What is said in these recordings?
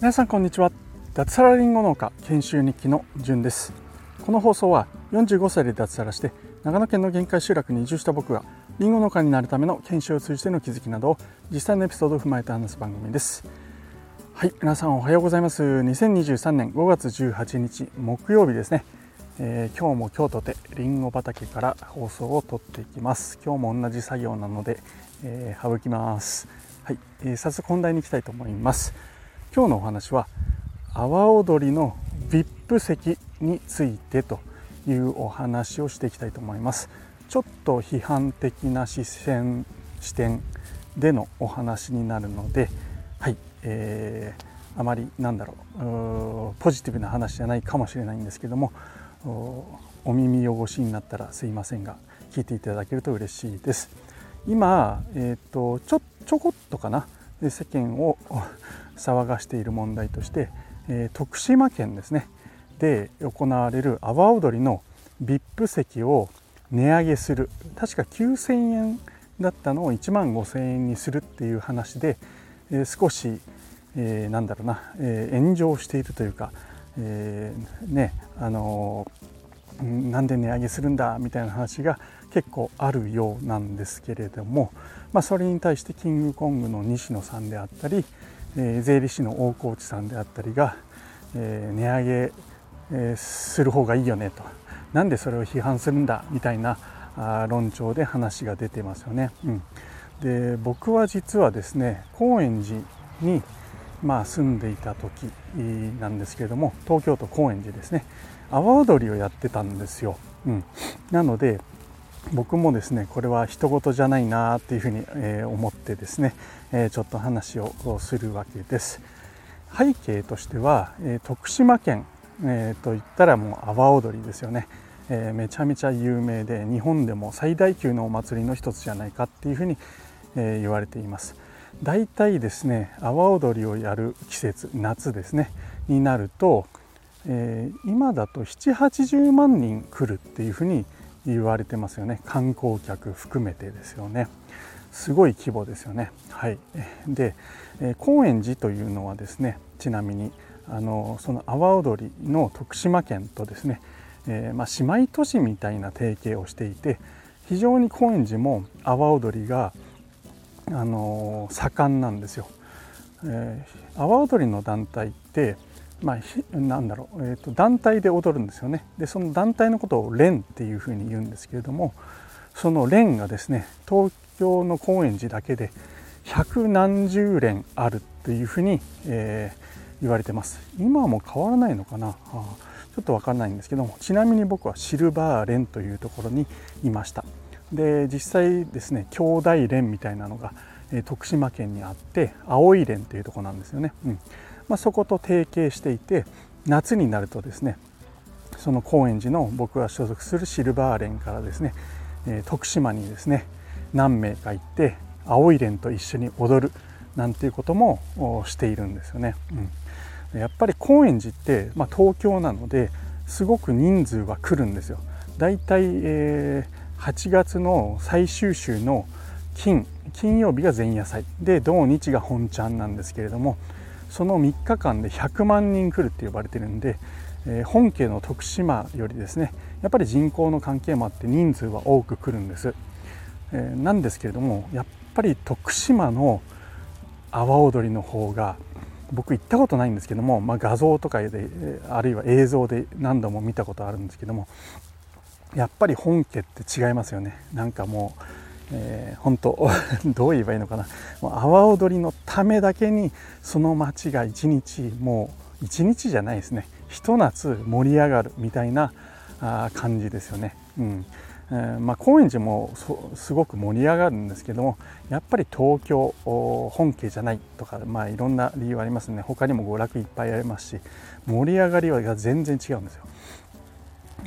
皆さんこんにちは。脱サラリンゴ農家研修日記のじゅんです。この放送は45歳で脱サラして長野県の限界集落に移住した僕がリンゴ農家になるための研修を通じての気づきなどを実際のエピソードを踏まえて話す番組です。はい皆さんおはようございます。2023年5月18日木曜日ですね、えー、今日も今日とてりんご畑から放送を撮っていきます。今日も同じ作業なので、えー、省きます。はい、えー、早速本題に行きたいと思います。今日のお話は阿波踊りの VIP 席についてというお話をしていきたいと思います。ちょっと批判的な視線視点でのお話になるのではい、えー、あまりなんだろうポジティブな話じゃないかもしれないんですけどもお耳汚しになったらすいませんが聞いていただけると嬉しいです。今、えーと、ちょちょこっとかな世間を 騒がしている問題として、えー、徳島県ですね。で行われる阿波踊りの VIP 席を値上げする。確か9000円だったのを1万5000円にするっていう話で、えー、少し、えー、なんだろうな、え、炎上しているというか、えー、ねあの、なんで値上げするんだみたいな話が結構あるようなんですけれども、まあ、それに対してキングコングの西野さんであったり、えー、税理士の大河内さんであったりが、えー、値上げえする方がいいよねとなんでそれを批判するんだみたいなあ論調で話が出てますよね。うん、で僕は実はですね高円寺にまあ住んでいた時なんですけれども東京都高円寺ですね阿波踊りをやってたんですよ。うん、なので僕もですねこれは人事じゃないなっていうふうに、え思ってですね、えちょっと話をするわけです。背景としては、え徳島県えー、と言ったらもう阿波踊りですよね、えー、めちゃめちゃ有名で日本でも最大級のお祭りの一つじゃないかっていうふうに、えー、言われています大体ですね阿波踊りをやる季節夏ですねになると、えー、今だと780万人来るっていうふうに言われてますよね。観光客含めてですよね。すごい規模ですよね。はい。で、え高円寺というのはですねちなみにあのその阿波踊りの徳島県とですね、えー、まあ、姉妹都市みたいな提携をしていて非常に高円寺も阿波踊りが、あの盛んなんですよ。えー、阿波踊りの団体って、まあ、なんだろう、えーと、団体で踊るんですよね。でその団体のことを連っていうふうに言うんですけれどもその連がですね東京の高円寺だけで百何十連あるっていうふうに、えー、言われてます今はもう変わらないのかな、はあ、ちょっと分からないんですけどもちなみに僕はシルバーレンというところにいましたで実際ですね兄弟連みたいなのが、え徳島県にあって青い連というとこなんですよね、うんまあ、そこと提携していて夏になるとですねその高円寺の僕が所属するシルバー連からですね、え徳島にですね何名か行って青い連と一緒に踊るなんていうこともしているんですよね。うんやっぱり高円寺って、まあ、東京なのですごく人数は来るんですよ。だいたい、えー、8月の最終週の金金曜日が前夜祭。で土日が本ちゃんなんですけれどもその3日間で100万人来るって呼ばれてるんで、えー、本家の徳島よりですねやっぱり人口の関係もあって人数は多く来るんです、えー、なんですけれどもやっぱり徳島の阿波踊りの方が僕行ったことないんですけども、まあ、画像とかであるいは映像で何度も見たことあるんですけどもやっぱり本家って違いますよね。なんかもう、えー、本当 どう言えばいいのかな。もう阿波踊りのためだけにその街が一日もう一日じゃないですね。ひと夏盛り上がるみたいなあ感じですよね。うん。えー、まあ、高円寺もすごく盛り上がるんですけどもやっぱり東京本家じゃないとか、まあ、いろんな理由ありますね。他にも娯楽いっぱいありますし盛り上がりが全然違うんですよ。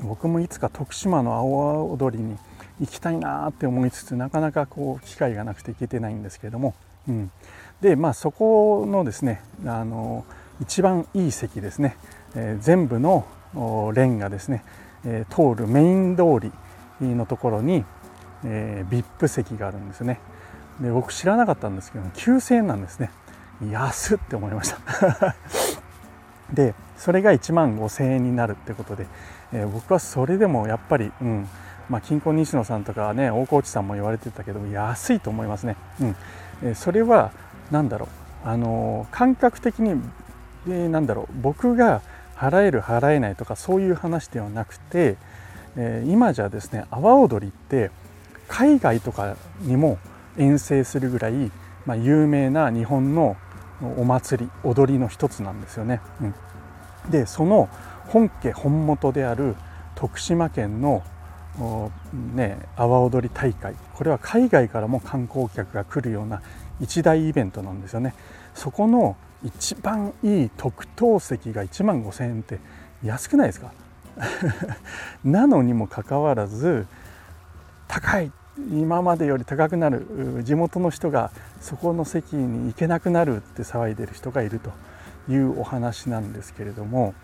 僕もいつか徳島の青踊りに行きたいなって思いつつなかなかこう機会がなくて行けてないんですけれども、うん、でまあそこのですねあの一番いい席ですね、えー、全部のレンがですね、えー、通るメイン通りのところに、えー、VIP 席があるんですね。で僕知らなかったんですけど9000円なんですね。安って思いました。でそれが1万5000円になるってことで、えー、僕はそれでもやっぱり、うん。まあ、金婚西野さんとかね大河内さんも言われてたけど安いと思いますね、うん。えー、それは何だろう、あのー、感覚的に、えー、なんだろう。僕が払える払えないとかそういう話ではなくて、えー、今じゃですね阿波踊りって海外とかにも遠征するぐらい、まあ、有名な日本のお祭り踊りの一つなんですよね。うん、でその本家本元である徳島県のね、阿波踊り大会これは海外からも観光客が来るような一大イベントなんですよね。そこの一番いい特等席が1万5000円って安くないですか？なのにもかかわらず高い今までより高くなる地元の人がそこの席に行けなくなるって騒いでる人がいるというお話なんですけれども、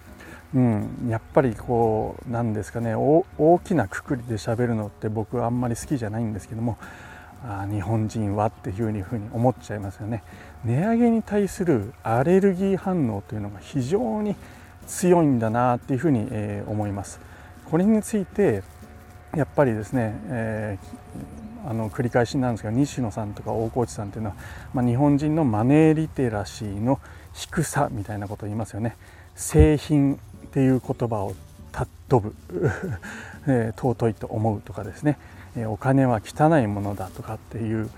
うん、やっぱりこうなんですかね大きなくくりで喋るのって僕はあんまり好きじゃないんですけどもあ日本人はっていうふうに思っちゃいますよね。値上げに対するアレルギー反応というのが非常に強いんだなっていうふうに、え思います。これについてやっぱりですね、えー、あの繰り返しなんですが西野さんとか大河内さんっていうのは、まあ、日本人のマネーリテラシーの低さみたいなことを言いますよね。製品っていう言葉を尊ぶ、え ー、尊いと思うとかですね、え、お金は汚いものだとかっていう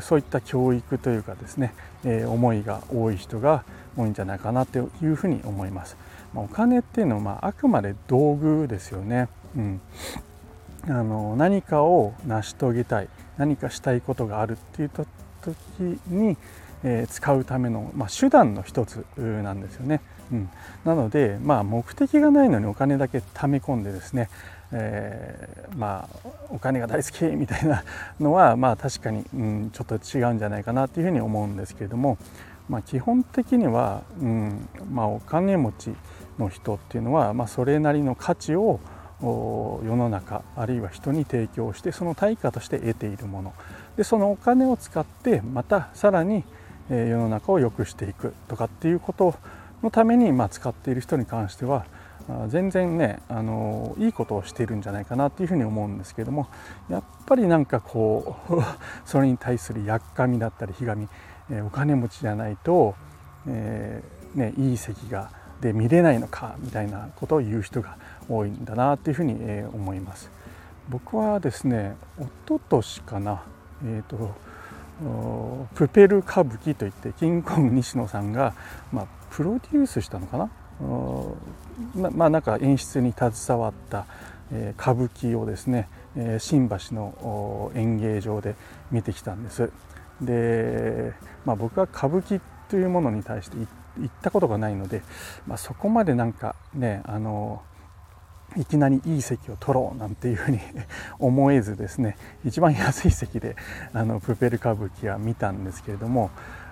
そういった教育というかですね、えー、思いが多い人が多いんじゃないかなというふうに思います。まあ、お金っていうのは、まあ、あくまで道具ですよね。うんあの何かを成し遂げたい何かしたいことがあるっていう時に、えー、使うための、まあ、手段の一つなんですよね。うん、なので、まあ、目的がないのにお金だけ貯め込んでですね、えー、まあ、お金が大好きみたいなのは、まあ、確かに、うん、ちょっと違うんじゃないかなというふうに思うんですけれども、まあ、基本的には、うんまあ、お金持ちの人っていうのは、まあ、それなりの価値を世の中あるいは人に提供してその対価として得ているもの。でそのお金を使ってまたさらに世の中を良くしていく。とかっていうことのためにまあ使っている人に関しては全然ねあのいいことをしているんじゃないかなっていうふうに思うんですけどもやっぱりなんかこう それに対するやっかみだったりひがみ、えお金持ちじゃないと、えー、ね、いい席がで見れないのかみたいなことを言う人が多いんだなっていうふうに、思います。僕はですね一昨年かな、えーと、プペル歌舞伎といってキングコング西野さんが、まあ、プロデュースしたのかな？ままあなんか演出に携わった、えー、歌舞伎をですね、新橋の演芸場で見てきたんです。で、まあ、僕は歌舞伎というものに対して行ったことがないので、まあ、そこまでなんかねあのいきなりいい席を取ろうなんていうふうに 思えずですね一番安い席であのプペル歌舞伎は見たんですけれども、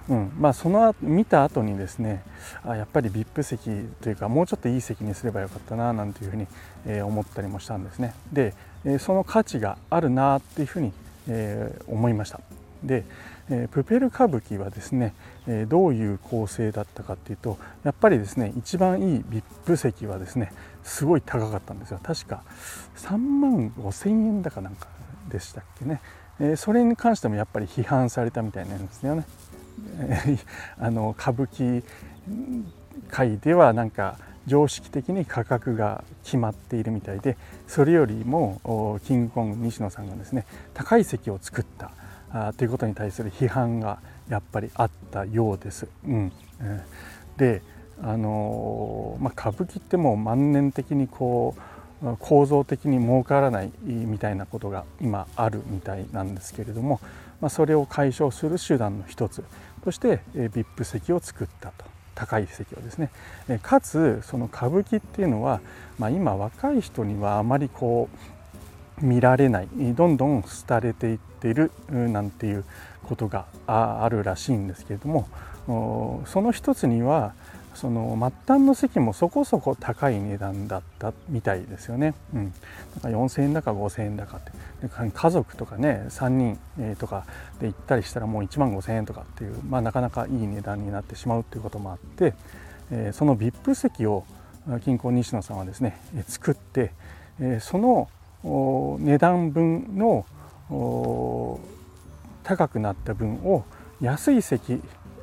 うんまあ、その見た後にですねあやっぱり VIP 席というかもうちょっといい席にすればよかったななんていうふうに、えー、思ったりもしたんですね。で、えー、その価値があるなっていうふうに、えー、思いました。で、えプペル歌舞伎はですね、えどういう構成だったかっていうとやっぱりですね一番いい VIP 席はですねすごい高かったんですよ確か3万5千円だかなんかでしたっけね、えそれに関してもやっぱり批判されたみたいなんですよね。え あの歌舞伎界ではなんか常識的に価格が決まっているみたいでそれよりもキングコング西野さんがですね高い席を作ったあということに対する批判がやっぱりあったようです。うん、であのまあ、歌舞伎ってもう万年的にこう構造的に儲からないみたいなことが今あるみたいなんですけれども、まあ、それを解消する手段の一つとして VIP 席を作ったと。高い席をですね。かつその歌舞伎っていうのは、まあ、今若い人にはあまりこう見られないどんどん廃れていっているなんていうことがあるらしいんですけれどもその一つにはその末端の席もそこそこ高い値段だったみたいですよね。うん、だから4000円だか5000円だかって家族とかね3人とかで行ったりしたらもう1万5000円とかっていう、まあ、なかなかいい値段になってしまうということもあって、えその VIP 席を近郊西野さんはですね作って、えその値段分の高くなった分を安い席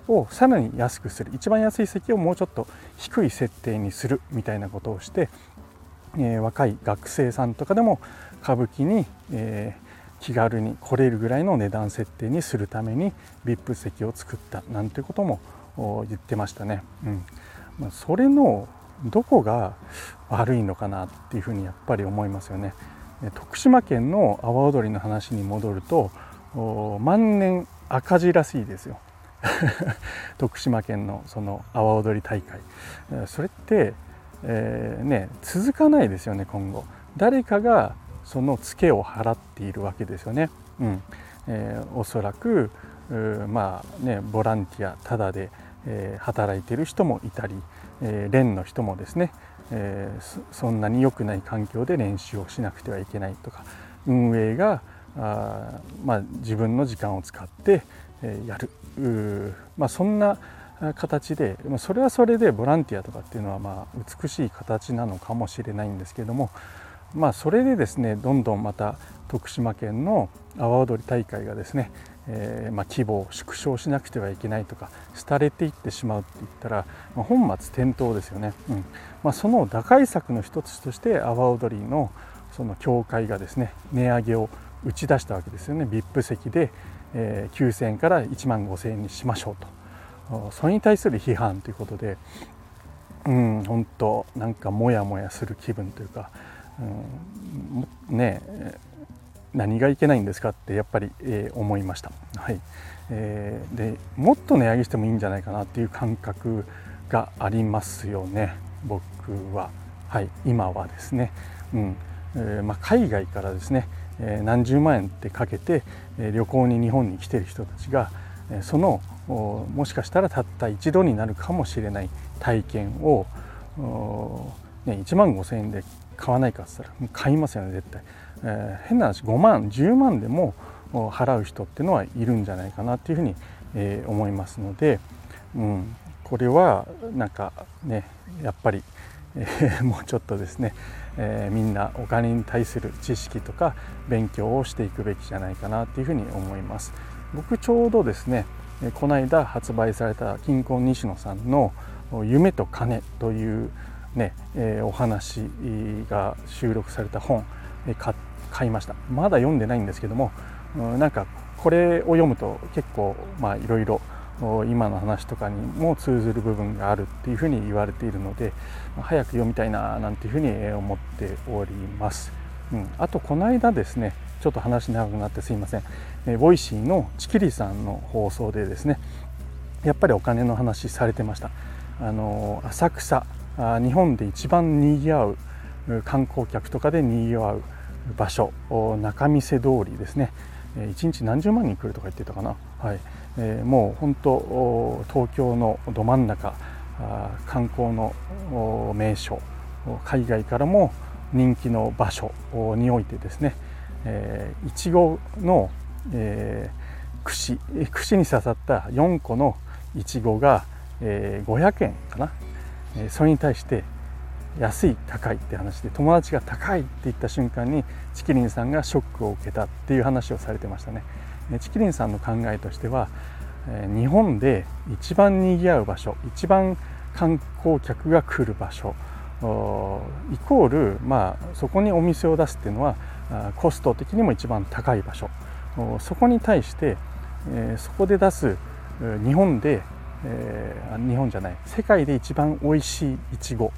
をさらに安くする一番安い席をもうちょっと低い設定にするみたいなことをして、えー、若い学生さんとかでも歌舞伎に、えー、気軽に来れるぐらいの値段設定にするために VIP 席を作ったなんてことも言ってましたね。うんま、それのどこが悪いのかなっていうふうにやっぱり思いますよね。徳島県の阿波踊りの話に戻ると万年赤字らしいですよ。徳島県のその阿波踊り大会。それって、えー、ね続かないですよね今後。誰かがそのツケを払っているわけですよね、うん。えー、おそらくまあねボランティアただで、えー、働いている人もいたり、えー、連の人もですね、えー、そんなに良くない環境で練習をしなくてはいけないとか運営があ、まあ、自分の時間を使って、やる。まあ、そんな形でそれはそれでボランティアとかっていうのはまあ美しい形なのかもしれないんですけどもまあそれでですねどんどんまた徳島県の阿波踊り大会がですね、えー、ま規模を縮小しなくてはいけないとか廃れていってしまうって言ったら、まあ、本末転倒ですよね、うん。まあ、その打開策の一つとして阿波踊りのその協会がですね値上げを打ち出したわけですよね。VIP 席で、え、9000円から1万5000円にしましょうと。それに対する批判ということでうん本当なんかモヤモヤする気分というか、うん、ね何がいけないんですかってやっぱり、え、思いました、はい。えー、でもっと値上げしてもいいんじゃないかなっていう感覚がありますよね。僕は、はい、今はですね、うん。えーまあ、海外からですね何十万円ってかけて、旅行に日本に来てる人たちが、そのもしかしたらたった一度になるかもしれない体験を、ね、1万5,000円で買わないかっつったら買いますよね絶対、変な話5万10万でも払う人っていうのはいるんじゃないかなっていうふうに、思いますので、これはなんかねやっぱり、もうちょっとですね、えー、みんなお金に対する知識とか勉強をしていくべきじゃないかなっていうふうに思います。僕ちょうどですねこの間発売された金婚西野さんの「夢と金」というね、えー、お話が収録された本、え、買いました。まだ読んでないんですけども、うん、なんかこれを読むと結構まあいろいろ今の話とかにも通ずる部分があるっていうふうに言われているので早く読みたいななんていうふうに思っております。うん、あとこの間ですねちょっと話長くなってすいません、え Voicy のちきりんさんの放送でですねやっぱりお金の話されてました。あの浅草日本で一番にぎわう観光客とかでにぎわう場所仲見世通りですね。1日何十万人来るとか言ってたかな、はい。えー、もう本当東京のど真ん中観光の名所海外からも人気の場所においてですねいちごの、えー、串串に刺さった4個のいちごが、えー、500円かな、えー、それに対して安い高いって話で友達が高いって言った瞬間にチキリンさんがショックを受けたっていう話をされてましたね。チキリンさんの考えとしては日本で一番にぎわう場所一番観光客が来る場所イコール、まあ、そこにお店を出すっていうのはコスト的にも一番高い場所。そこに対して、そこで出す日本で、日本じゃない世界で一番美味しいいちご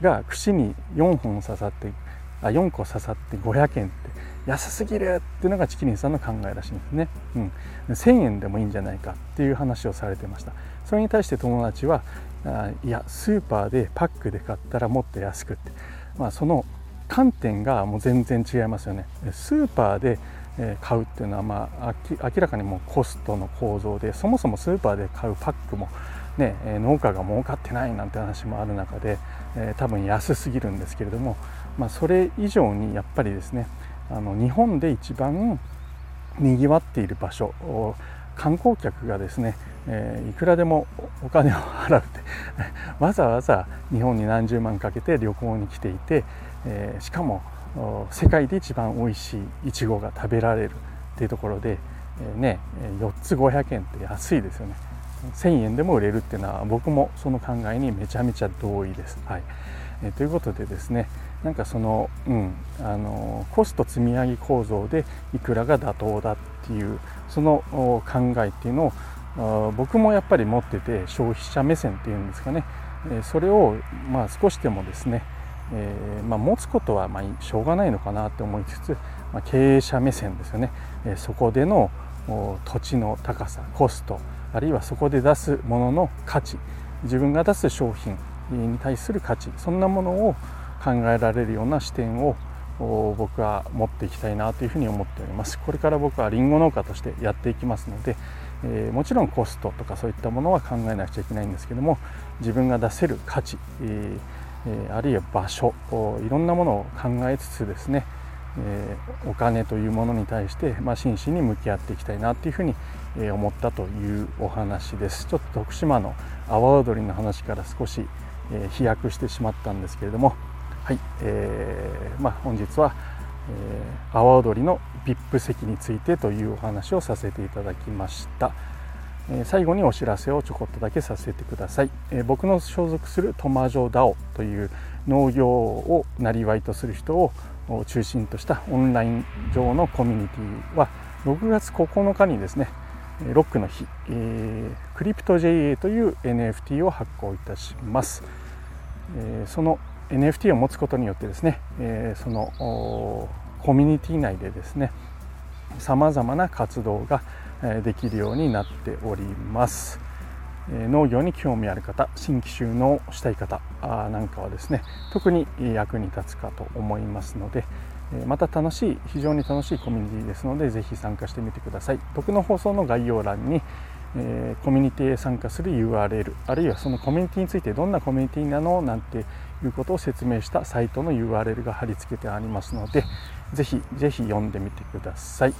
が串に4本刺さってあ4個刺さって500円って安すぎるっていうのがチキリンさんの考えらしいんですね、うん、1000円でもいいんじゃないかっていう話をされてました。それに対して友達はあいやスーパーでパックで買ったらもっと安くって、まあ、その観点がもう全然違いますよね。スーパーで買うっていうのはまあ明らかにもうコストの構造でそもそもスーパーで買うパックもね、農家が儲かってないなんて話もある中で、えー、多分安すぎるんですけれども、まあ、それ以上にやっぱりですねあの日本で一番にぎわっている場所観光客がですね、えー、いくらでもお金を払うって わざわざ日本に何十万かけて旅行に来ていて、えー、しかも世界で一番美味しいいちごが食べられるっていうところで、えー、ね4つ500円って安いですよね1000円でも売れるっていうのは僕もその考えにめちゃめちゃ同意です。はいえー、ということでですねなんかその,、うん、あのコスト積み上げ構造でいくらが妥当だっていうその考えっていうのを僕もやっぱり持ってて消費者目線っていうんですかね。それをまあ少しでもですね、えー、まあ、持つことはまあしょうがないのかなって思いつつ、まあ、経営者目線ですよね、そこでの土地の高さコストあるいはそこで出すものの価値自分が出す商品に対する価値そんなものを考えられるような視点を僕は持っていきたいなというふうに思っております。これから僕はりんご農家としてやっていきますので、えー、もちろんコストとかそういったものは考えなくちゃいけないんですけども自分が出せる価値、えー、あるいは場所いろんなものを考えつつですね、えー、お金というものに対して、まあ、真摯に向き合っていきたいなというふうに思ったというお話です。ちょっと徳島の阿波踊りの話から少し飛躍してしまったんですけれどもはい、えー、まあ、本日は、えー、阿波踊りの VIP 席についてというお話をさせていただきました、えー、最後にお知らせをちょこっとだけさせてください、えー、僕の所属するトマジョダオという農業をなりわいとする人を中心としたオンライン上のコミュニティは6月9日にですねロックの日、えー、クリプト JA という NFT を発行いたします、えー、その NFT を持つことによってですね、え、そのコミュニティ内でですねさまざまな活動ができるようになっております。農業に興味ある方新規収納したい方なんかはですね特に役に立つかと思いますのでまた楽しい非常に楽しいコミュニティですのでぜひ参加してみてください僕の放送の概要欄にえー、コミュニティへ参加する URL あるいはそのコミュニティについてどんなコミュニティなのなんていうことを説明したサイトの URL が貼り付けてありますのでぜひぜひ読んでみてください、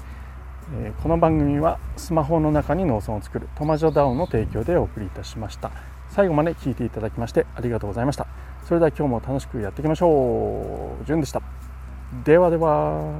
えー、この番組はスマホの中に農村を作るトマジョダウンの提供でお送りいたしました。最後まで聞いていただきましてありがとうございました。それでは今日も楽しくやっていきましょう。じゅんでした。ではでは